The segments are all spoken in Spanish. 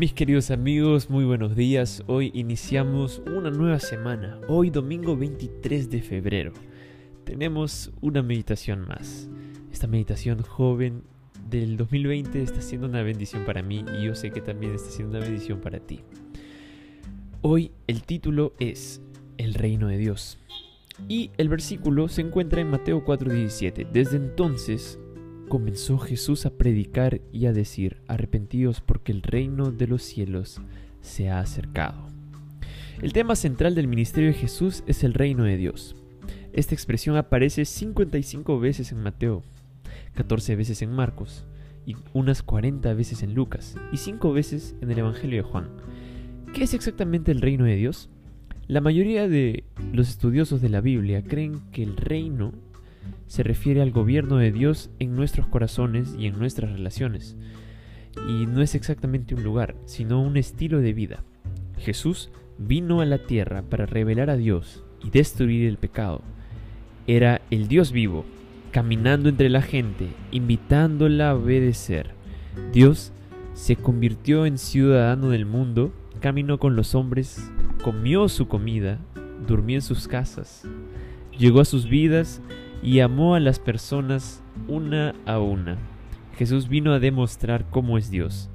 Mis queridos amigos, muy buenos días. Hoy iniciamos una nueva semana. Hoy domingo 23 de febrero. Tenemos una meditación más. Esta meditación joven del 2020 está siendo una bendición para mí y yo sé que también está siendo una bendición para ti. Hoy el título es El reino de Dios. Y el versículo se encuentra en Mateo 4:17. Desde entonces comenzó Jesús a predicar y a decir, arrepentidos porque el reino de los cielos se ha acercado. El tema central del ministerio de Jesús es el reino de Dios. Esta expresión aparece 55 veces en Mateo, 14 veces en Marcos, y unas 40 veces en Lucas, y 5 veces en el Evangelio de Juan. ¿Qué es exactamente el reino de Dios? La mayoría de los estudiosos de la Biblia creen que el reino se refiere al gobierno de Dios en nuestros corazones y en nuestras relaciones. Y no es exactamente un lugar, sino un estilo de vida. Jesús vino a la tierra para revelar a Dios y destruir el pecado. Era el Dios vivo, caminando entre la gente, invitándola a obedecer. Dios se convirtió en ciudadano del mundo, caminó con los hombres, comió su comida, durmió en sus casas, llegó a sus vidas y amó a las personas una a una. Jesús vino a demostrar cómo es Dios.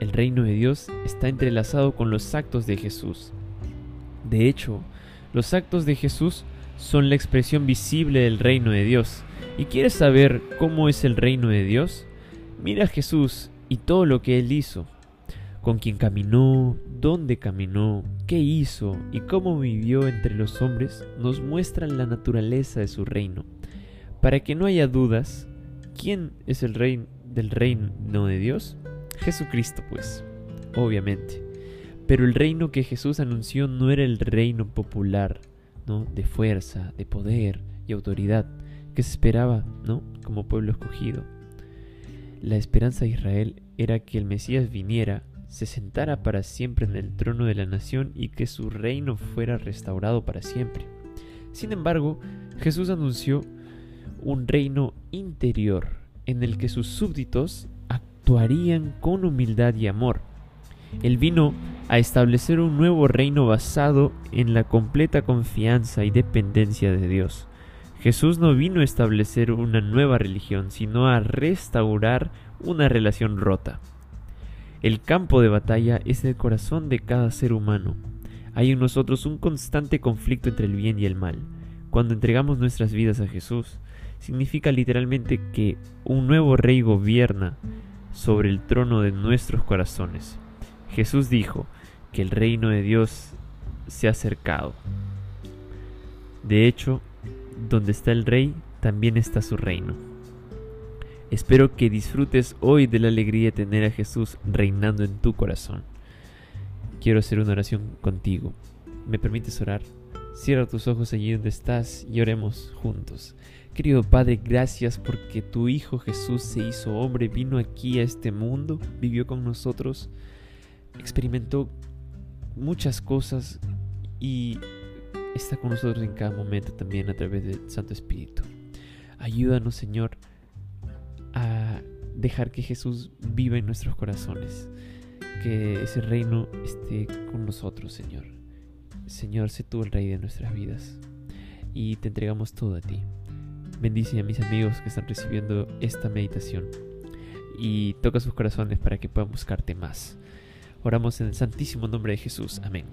El reino de Dios está entrelazado con los actos de Jesús. De hecho, los actos de Jesús son la expresión visible del reino de Dios. ¿Y quieres saber cómo es el reino de Dios? Mira a Jesús y todo lo que él hizo con quién caminó, dónde caminó, qué hizo y cómo vivió entre los hombres, nos muestran la naturaleza de su reino. Para que no haya dudas, ¿quién es el rey del reino de Dios? Jesucristo, pues, obviamente. Pero el reino que Jesús anunció no era el reino popular, ¿no? De fuerza, de poder y autoridad que se esperaba, ¿no? Como pueblo escogido. La esperanza de Israel era que el Mesías viniera se sentara para siempre en el trono de la nación y que su reino fuera restaurado para siempre. Sin embargo, Jesús anunció un reino interior en el que sus súbditos actuarían con humildad y amor. Él vino a establecer un nuevo reino basado en la completa confianza y dependencia de Dios. Jesús no vino a establecer una nueva religión, sino a restaurar una relación rota. El campo de batalla es el corazón de cada ser humano. Hay en nosotros un constante conflicto entre el bien y el mal. Cuando entregamos nuestras vidas a Jesús, significa literalmente que un nuevo rey gobierna sobre el trono de nuestros corazones. Jesús dijo que el reino de Dios se ha acercado. De hecho, donde está el rey, también está su reino. Espero que disfrutes hoy de la alegría de tener a Jesús reinando en tu corazón. Quiero hacer una oración contigo. ¿Me permites orar? Cierra tus ojos allí donde estás y oremos juntos. Querido Padre, gracias porque tu Hijo Jesús se hizo hombre, vino aquí a este mundo, vivió con nosotros, experimentó muchas cosas y está con nosotros en cada momento también a través del Santo Espíritu. Ayúdanos, Señor, dejar que Jesús viva en nuestros corazones, que ese reino esté con nosotros, Señor. Señor, sé tú el rey de nuestras vidas y te entregamos todo a ti. Bendice a mis amigos que están recibiendo esta meditación y toca sus corazones para que puedan buscarte más. Oramos en el santísimo nombre de Jesús. Amén.